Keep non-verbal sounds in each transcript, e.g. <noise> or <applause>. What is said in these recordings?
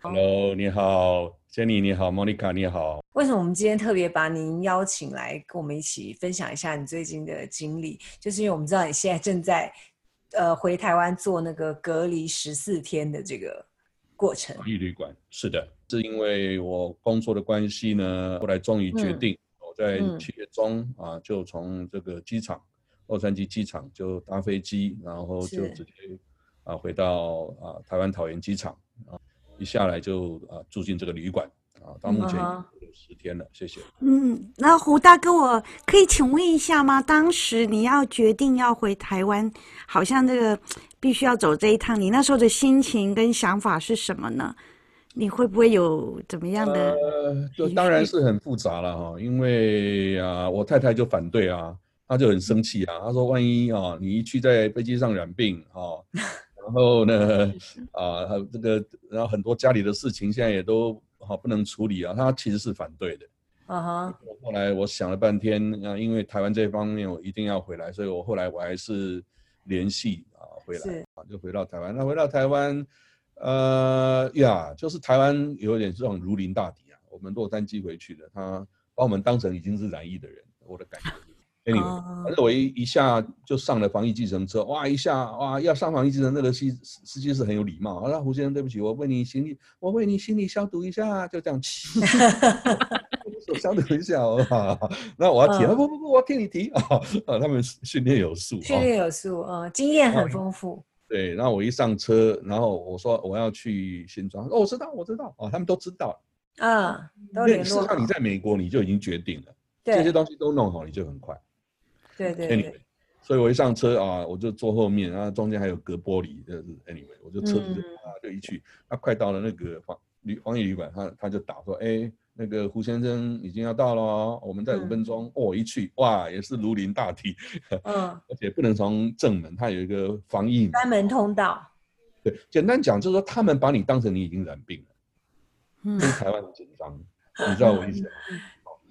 Hello，你好，Jenny，你好，Monica，你好。为什么我们今天特别把您邀请来跟我们一起分享一下你最近的经历？就是因为我们知道你现在正在呃回台湾做那个隔离十四天的这个过程。防疫旅馆是的，是因为我工作的关系呢，后来终于决定，嗯、我在七月中、嗯、啊就从这个机场洛杉矶机场就搭飞机，然后就直接啊回到啊台湾桃园机场啊。一下来就啊住进这个旅馆啊，到目前有十天了，谢谢。嗯，那胡大哥，我可以请问一下吗？当时你要决定要回台湾，好像这个必须要走这一趟，你那时候的心情跟想法是什么呢？你会不会有怎么样的？呃，就当然是很复杂了哈，因为啊，我太太就反对啊，她就很生气啊，她说万一啊，你一去在飞机上染病啊。然后呢，啊，这个，然后很多家里的事情现在也都好不能处理啊。他其实是反对的。啊哈。后来我想了半天啊，因为台湾这方面我一定要回来，所以我后来我还是联系啊回来啊，就回到台湾。那回到台湾，呃呀，就是台湾有点这种如临大敌啊。我们洛杉矶回去的，他把我们当成已经是染疫的人，我的感觉。Anyway，反正我一一下就上了防疫计程车，哇，一下哇要上防疫计程，那个司司机是很有礼貌。好了，胡先生，对不起，我为你行李，我为你行李消毒一下，就这样骑，手 <laughs> 消毒一下哦。那我要提，不不不，我要替你提啊。啊，他们训练有素，训练有素，啊，经验很丰富。<laughs> 对，然后我一上车，然后我说我要去新庄，哦，我知道，我知道，啊，他们都知道。啊，都联络。事实上，你在美国你就已经决定了，这些东西都弄好，你就很快。对对，对，anyway, 所以我一上车啊，我就坐后面，然后中间还有隔玻璃，就是 anyway，我就车子就啊就一去，他、嗯、快到了那个防旅防疫旅馆，他他就打说，哎，那个胡先生已经要到了，我们在五分钟。嗯、哦，一去哇，也是如临大敌，嗯，<laughs> 而且不能从正门，他有一个防疫单门通道。对，简单讲就是说，他们把你当成你已经染病了，嗯，台湾很紧张，你知道我意思吗？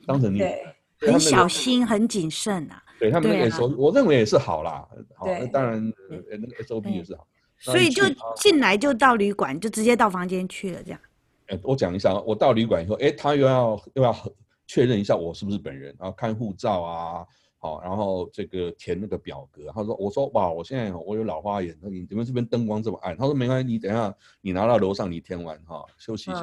当成你对，很小心，很谨慎啊。对他们的 SOP，我认为也是好啦。好，那当然，那个 SOP 也是好。所以就进来就到旅馆，就直接到房间去了，这样。哎，我讲一下，我到旅馆以后，哎，他又要又要确认一下我是不是本人，然后看护照啊，好，然后这个填那个表格。他说，我说哇，我现在我有老花眼，那你你们这边灯光这么暗？他说没关系，你等一下你拿到楼上你填完哈，休息一下。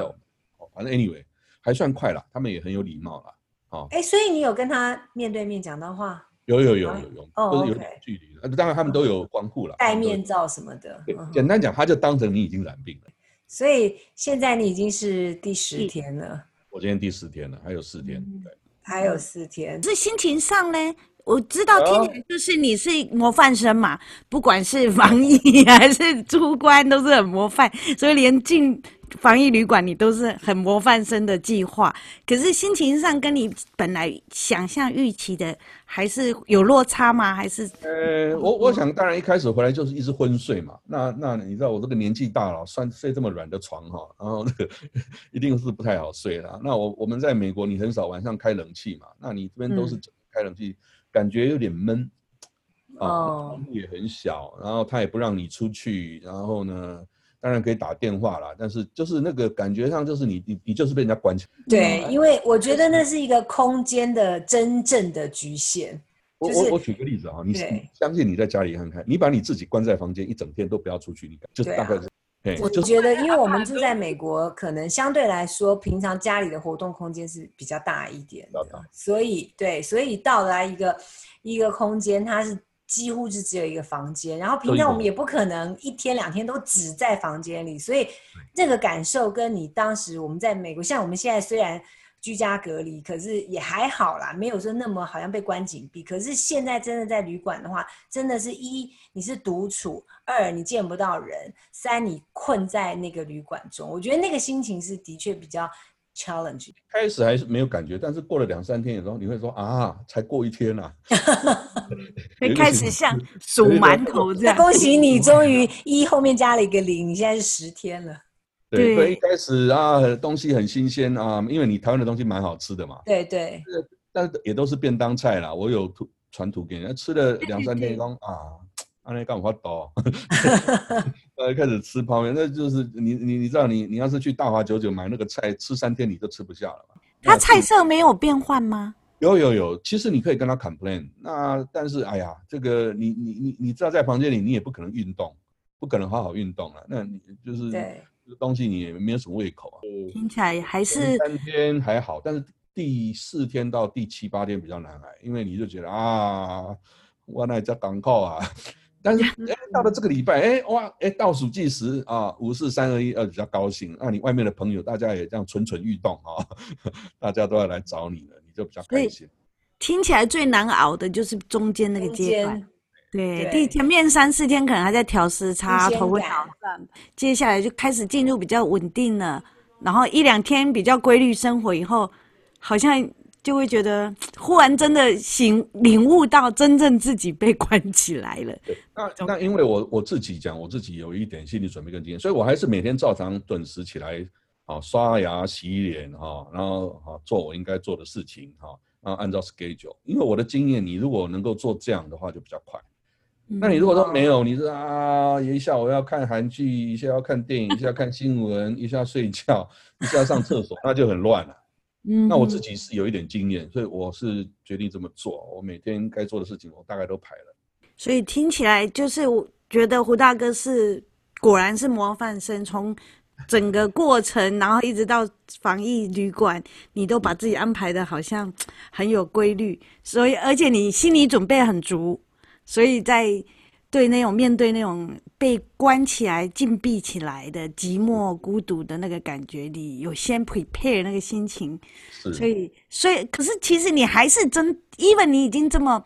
好，反正 anyway 还算快啦，他们也很有礼貌啦。好，哎，所以你有跟他面对面讲到话？有有有有有，都是有点距离的。当然他们都有光护了，戴面罩什么的。对，简单讲，他就当成你已经染病了。所以现在你已经是第十天了。我今天第十天了，还有四天。对，还有四天。这心情上呢，我知道听起来就是你是模范生嘛，不管是防疫 <laughs> 还是出关都是很模范，所以连进。防疫旅馆，你都是很模范生的计划，可是心情上跟你本来想象预期的还是有落差吗？还是？呃，我我想，当然一开始回来就是一直昏睡嘛。那那你知道我这个年纪大了，算睡这么软的床哈，然后那 <laughs> 个一定是不太好睡了。那我我们在美国，你很少晚上开冷气嘛，那你这边都是开冷气，嗯、感觉有点闷啊，哦、也很小，然后他也不让你出去，然后呢？当然可以打电话啦，但是就是那个感觉上，就是你你你就是被人家关起来。对，因为我觉得那是一个空间的真正的局限。我我我举个例子啊，你相信你在家里看看，你把你自己关在房间一整天都不要出去，你就是大概是。我觉得，因为我们住在美国，可能相对来说，平常家里的活动空间是比较大一点的，所以对，所以到来一个一个空间，它是。几乎是只有一个房间，然后平常我们也不可能一天两天都只在房间里，所以这个感受跟你当时我们在美国，像我们现在虽然居家隔离，可是也还好啦，没有说那么好像被关紧闭。可是现在真的在旅馆的话，真的是一你是独处，二你见不到人，三你困在那个旅馆中，我觉得那个心情是的确比较。challenge 开始还是没有感觉，但是过了两三天以后，你会说啊，才过一天 <laughs> <laughs> 呐、啊，会开始像数馒头这样。<laughs> 恭喜你，终于一后面加了一个零，你现在是十天了。对，对，一开始啊，东西很新鲜啊，因为你台湾的东西蛮好吃的嘛。对对。但也都是便当菜啦，我有传图给你，吃了两三天，刚啊，阿内干我多。<laughs> 呃，开始吃泡面，那就是你你你知道，你你要是去大华九九买那个菜，吃三天你都吃不下了嘛。他菜色没有变换吗？有有有，其实你可以跟他 complain。那但是哎呀，这个你你你你知道，在房间里你也不可能运动，不可能好好运动了。那你就是对东西你也没有什么胃口啊。听起来还是三天还好，但是第四天到第七八天比较难挨，因为你就觉得啊，我那在港口啊。<laughs> 但是哎，到了这个礼拜，哎哇，哎倒数计时啊，五四三二一，呃，比较高兴。那你外面的朋友，大家也这样蠢蠢欲动啊，<laughs> 大家都要来找你了，你就比较开心。听起来最难熬的就是中间那个阶段，对，第前面三四天可能还在调时差、头昏脑胀，接下来就开始进入比较稳定了，然后一两天比较规律生活以后，好像。就会觉得忽然真的醒领悟到真正自己被关起来了。那那因为我我自己讲，我自己有一点心理准备跟经验，所以我还是每天照常准时起来，啊刷牙洗脸哈，然后啊做我应该做的事情哈，然后按照 schedule。因为我的经验，你如果能够做这样的话，就比较快。那你如果说没有，你说啊一下我要看韩剧，一下要看电影，一下看新闻，一下睡觉，一下要上厕所，那就很乱了。嗯，那我自己是有一点经验，所以我是决定这么做。我每天该做的事情，我大概都排了。所以听起来就是，我觉得胡大哥是果然是模范生，从整个过程，然后一直到防疫旅馆，你都把自己安排的好像很有规律。所以，而且你心理准备很足，所以在。对那种面对那种被关起来、禁闭起来的寂寞、孤独的那个感觉，你有先 prepare 那个心情，所以，所以，可是其实你还是真，even 你已经这么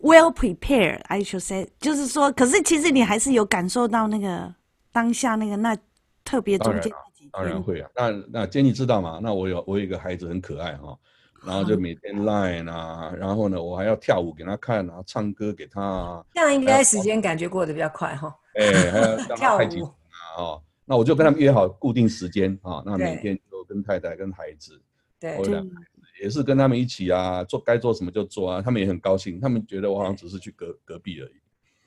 well prepared，I should say，就是说，可是其实你还是有感受到那个当下那个那特别中间当然，会啊。那那 Jenny 知道吗？那我有我有一个孩子很可爱哈。然后就每天 line 啊，然后呢，我还要跳舞给他看啊，唱歌给他啊。这样应该时间感觉过得比较快哈。哎，还要 <laughs> 跳舞啊，哦，那我就跟他们约好固定时间啊，那每天就跟太太跟孩子，对，也是跟他们一起啊，做该做什么就做啊，他们也很高兴，他们觉得我好像只是去隔隔壁而已。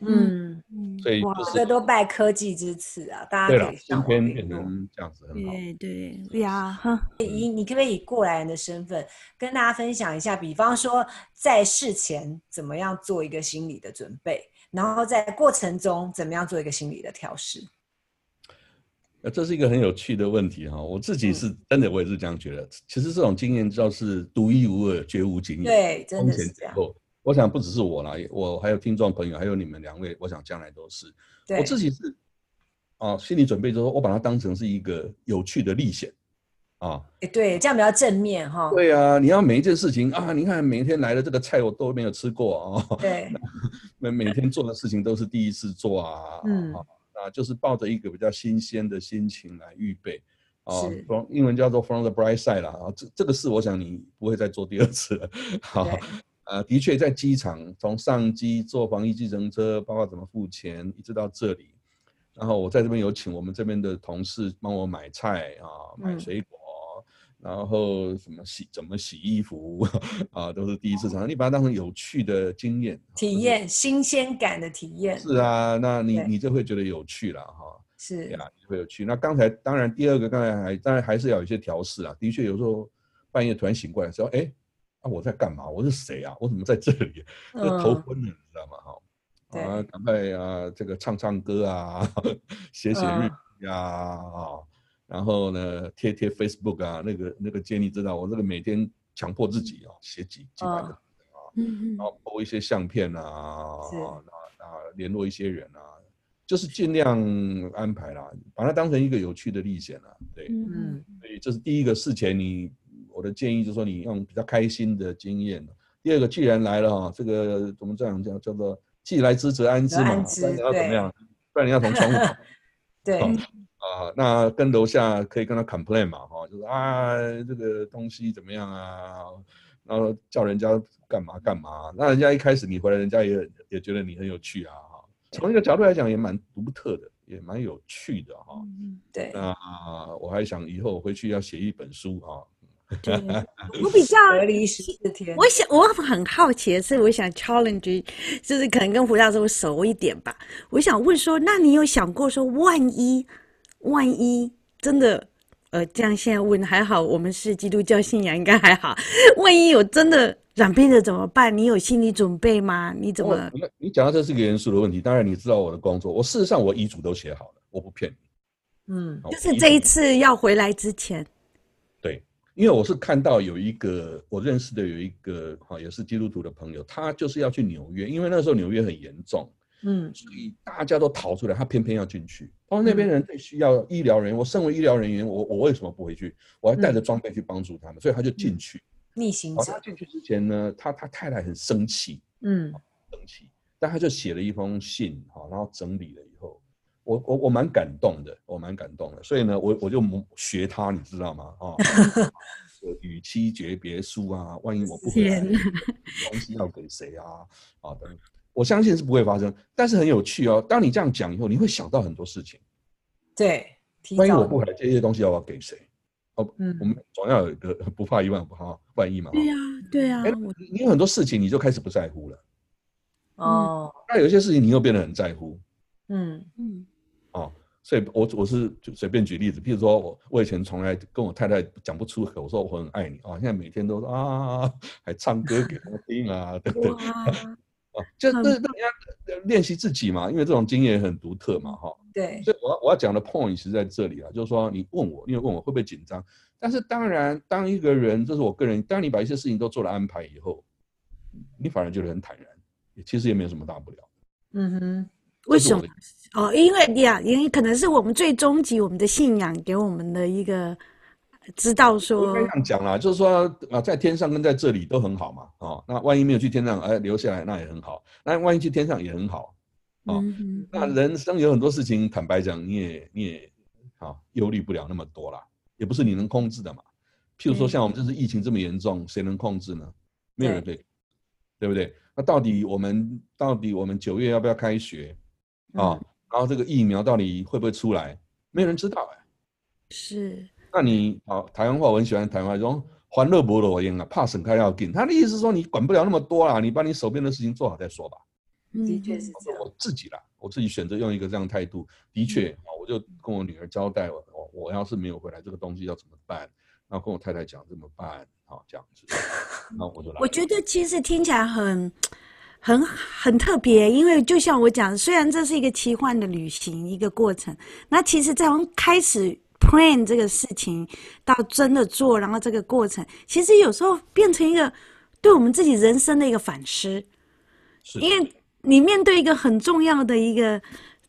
嗯嗯，所以就是这都拜科技之赐啊，大家可以今天变成这样子很好。对对呀，以你可不可以以过来人的身份跟大家分享一下？比方说在事前怎么样做一个心理的准备，然后在过程中怎么样做一个心理的调试？呃，这是一个很有趣的问题哈。我自己是真的，我也是这样觉得。其实这种经验就是独一无二、绝无仅有。对，真的是这样。我想不只是我啦，我还有听众朋友，还有你们两位，我想将来都是。对我自己是，啊，心理准备就是说我把它当成是一个有趣的历险，啊，对，这样比较正面哈。对啊，你要每一件事情啊，你看每一天来的这个菜我都没有吃过啊，对，<laughs> 那每天做的事情都是第一次做啊，嗯，啊，就是抱着一个比较新鲜的心情来预备，啊，从英文叫做 from the bright side 啦，啊，这这个事我想你不会再做第二次了，好。啊，的确，在机场从上机坐防疫计程车，包括怎么付钱，一直到这里。然后我在这边有请我们这边的同事帮我买菜啊，买水果，嗯、然后什么洗怎么洗衣服 <laughs> 啊，都是第一次尝试。你把它当成有趣的经验，体验、新鲜感的体验。是啊，那你你就会觉得有趣了哈。是呀，你会有趣。那刚才当然第二个刚才还当然还是要有一些调试啊。的确有时候半夜突然醒过来说，哎。啊，我在干嘛？我是谁啊？我怎么在这里？<laughs> 就头昏了，你知道吗？哈、嗯，啊，赶快啊，这个唱唱歌啊，<laughs> 写写日记啊，然后呢，贴贴 Facebook 啊，那个那个建议知道，我这个每天强迫自己啊，写几几百个啊，嗯、然后播一些相片啊，是啊，啊，联络一些人啊，就是尽量安排啦，把它当成一个有趣的历险啊，对，嗯，所以这是第一个事前你。我的建议就是说，你用比较开心的经验。第二个，既然来了哈，这个我们这样叫叫做“既来之则安之”嘛，不然你要怎么样？不然你要从窗户。<laughs> 对。啊，那跟楼下可以跟他 complain 嘛，哈，就是啊，这个东西怎么样啊？然后叫人家干嘛干嘛？那人家一开始你回来，人家也也觉得你很有趣啊，哈。从一个角度来讲，也蛮独特的，也蛮有趣的哈。嗯，对。那我还想以后回去要写一本书哈。对，<laughs> 我比较隔离十四天。我想我很好奇的是，我想 challenge，就是可能跟胡教授熟一点吧。我想问说，那你有想过说，万一万一真的呃，这样现在问还好，我们是基督教信仰，应该还好。万一有真的染病了怎么办？你有心理准备吗？你怎么？哦、你讲到这是个严肃的问题。当然你知道我的工作，我事实上我遗嘱都写好了，我不骗你。嗯，就是这一次要回来之前。对。因为我是看到有一个我认识的有一个哈也是基督徒的朋友，他就是要去纽约，因为那时候纽约很严重，嗯，所以大家都逃出来，他偏偏要进去。他说那边人最需要医疗人员，我身为医疗人员，我我为什么不回去？我还带着装备去帮助他们，所以他就进去。逆行者。他进去之前呢，他他太太很生气，嗯，生气，但他就写了一封信，哈，然后整理了我我我蛮感动的，我蛮感动的，所以呢，我我就学他，你知道吗？啊，<laughs> 与妻诀别书啊，万一我不回来，东西要给谁啊？啊，等，我相信是不会发生，但是很有趣哦。当你这样讲以后，你会想到很多事情。对，万一我不回来，这些东西要不要给谁？哦，嗯，我们总要有一个不怕一万，不怕万一嘛。对呀，对呀。哎，你有很多事情，你就开始不在乎了。哦，那有些事情你又变得很在乎。嗯嗯。哦，所以我我是就随便举例子，譬如说我我以前从来跟我太太讲不出口，我说我很爱你啊，现在每天都说啊，还唱歌给他听啊，<laughs> 对不对？啊，就是让人家练习自己嘛，因为这种经验很独特嘛，哈。对。所以我要我要讲的 point 是在这里啊，就是说你问我，因为问我会不会紧张，但是当然，当一个人，这是我个人，当你把一些事情都做了安排以后，你反而觉得很坦然，其实也没有什么大不了。嗯哼。为什么？哦，因为呀，因为可能是我们最终极，我们的信仰给我们的一个知道说。这样讲啦，就是说啊，在天上跟在这里都很好嘛，哦，那万一没有去天上，哎，留下来那也很好。那万一去天上也很好，哦，嗯、那人生有很多事情，坦白讲，你也你也啊忧虑不了那么多啦，也不是你能控制的嘛。譬如说，像我们这次疫情这么严重，谁能控制呢？没有人对，对不对？那到底我们到底我们九月要不要开学？啊、哦，然后这个疫苗到底会不会出来？没有人知道哎。是。那你好，台湾话我很喜欢台湾话，说“欢乐不乐焉啊，怕省开要紧”。他的意思是说，你管不了那么多啦，你把你手边的事情做好再说吧。的确是这样。我自己啦，我自己选择用一个这样态度。的确啊，我就跟我女儿交代，我我要是没有回来，这个东西要怎么办？然后跟我太太讲怎么办？好，这样子。<laughs> 那我就来。我觉得其实听起来很。很很特别，因为就像我讲，虽然这是一个奇幻的旅行，一个过程，那其实在我们开始 plan 这个事情到真的做，然后这个过程，其实有时候变成一个对我们自己人生的一个反思。是，因为你面对一个很重要的一个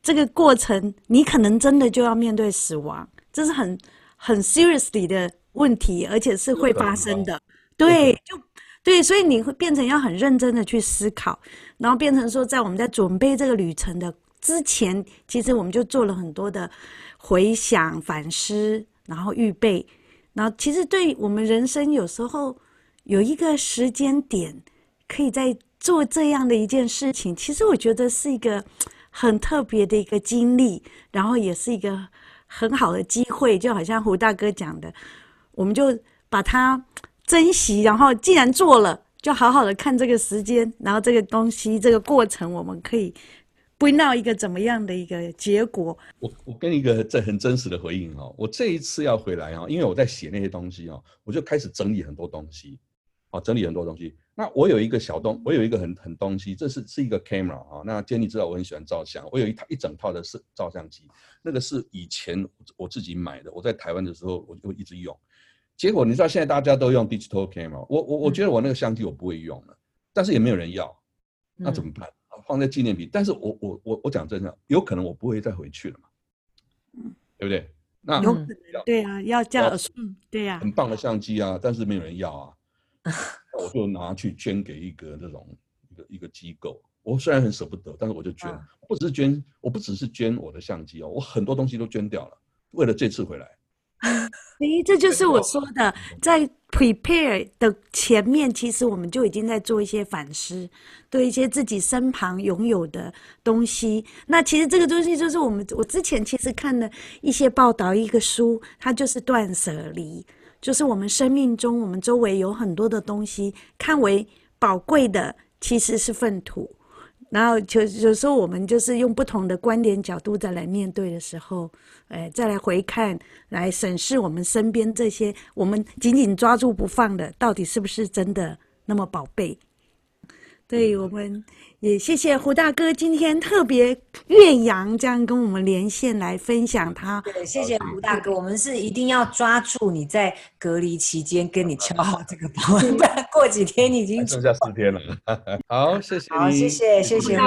这个过程，你可能真的就要面对死亡，这是很很 seriously 的问题，而且是会发生的。对，就。对，所以你会变成要很认真的去思考，然后变成说，在我们在准备这个旅程的之前，其实我们就做了很多的回想、反思，然后预备，然后其实对我们人生有时候有一个时间点，可以在做这样的一件事情，其实我觉得是一个很特别的一个经历，然后也是一个很好的机会，就好像胡大哥讲的，我们就把它。珍惜，然后既然做了，就好好的看这个时间，然后这个东西，这个过程，我们可以不闹一个怎么样的一个结果。我我跟一个这很真实的回应哦，我这一次要回来啊，因为我在写那些东西哦，我就开始整理很多东西，啊，整理很多东西。那我有一个小东，我有一个很很东西，这是是一个 camera 啊。那 Jenny 知道我很喜欢照相，我有一套一整套的是照相机，那个是以前我自己买的，我在台湾的时候我就一直用。结果你知道现在大家都用 digital camera，我我我觉得我那个相机我不会用了，但是也没有人要，那怎么办？放在纪念品。但是我我我我讲真的，有可能我不会再回去了嘛，嗯，对不对？那有可能对啊，要叫嗯，对呀，很棒的相机啊，但是没有人要啊，<laughs> 我就拿去捐给一个这种一个一个机构。我虽然很舍不得，但是我就捐，不只是捐，我不只是捐我的相机哦，我很多东西都捐掉了，为了这次回来。<laughs> 诶，这就是我说的，在 prepare 的前面，其实我们就已经在做一些反思，对一些自己身旁拥有的东西。那其实这个东西就是我们，我之前其实看的一些报道，一个书，它就是断舍离。就是我们生命中我们周围有很多的东西，看为宝贵的其实是粪土。然后就有时候我们就是用不同的观点角度再来面对的时候，哎，再来回看，来审视我们身边这些我们紧紧抓住不放的，到底是不是真的那么宝贝？对，我们也谢谢胡大哥今天特别岳阳这样跟我们连线来分享他。对，谢谢胡大哥，我们是一定要抓住你在隔离期间跟你敲好这个包，<laughs> 不然过几天你已经剩下四天了。好，谢谢，好，谢谢，谢谢。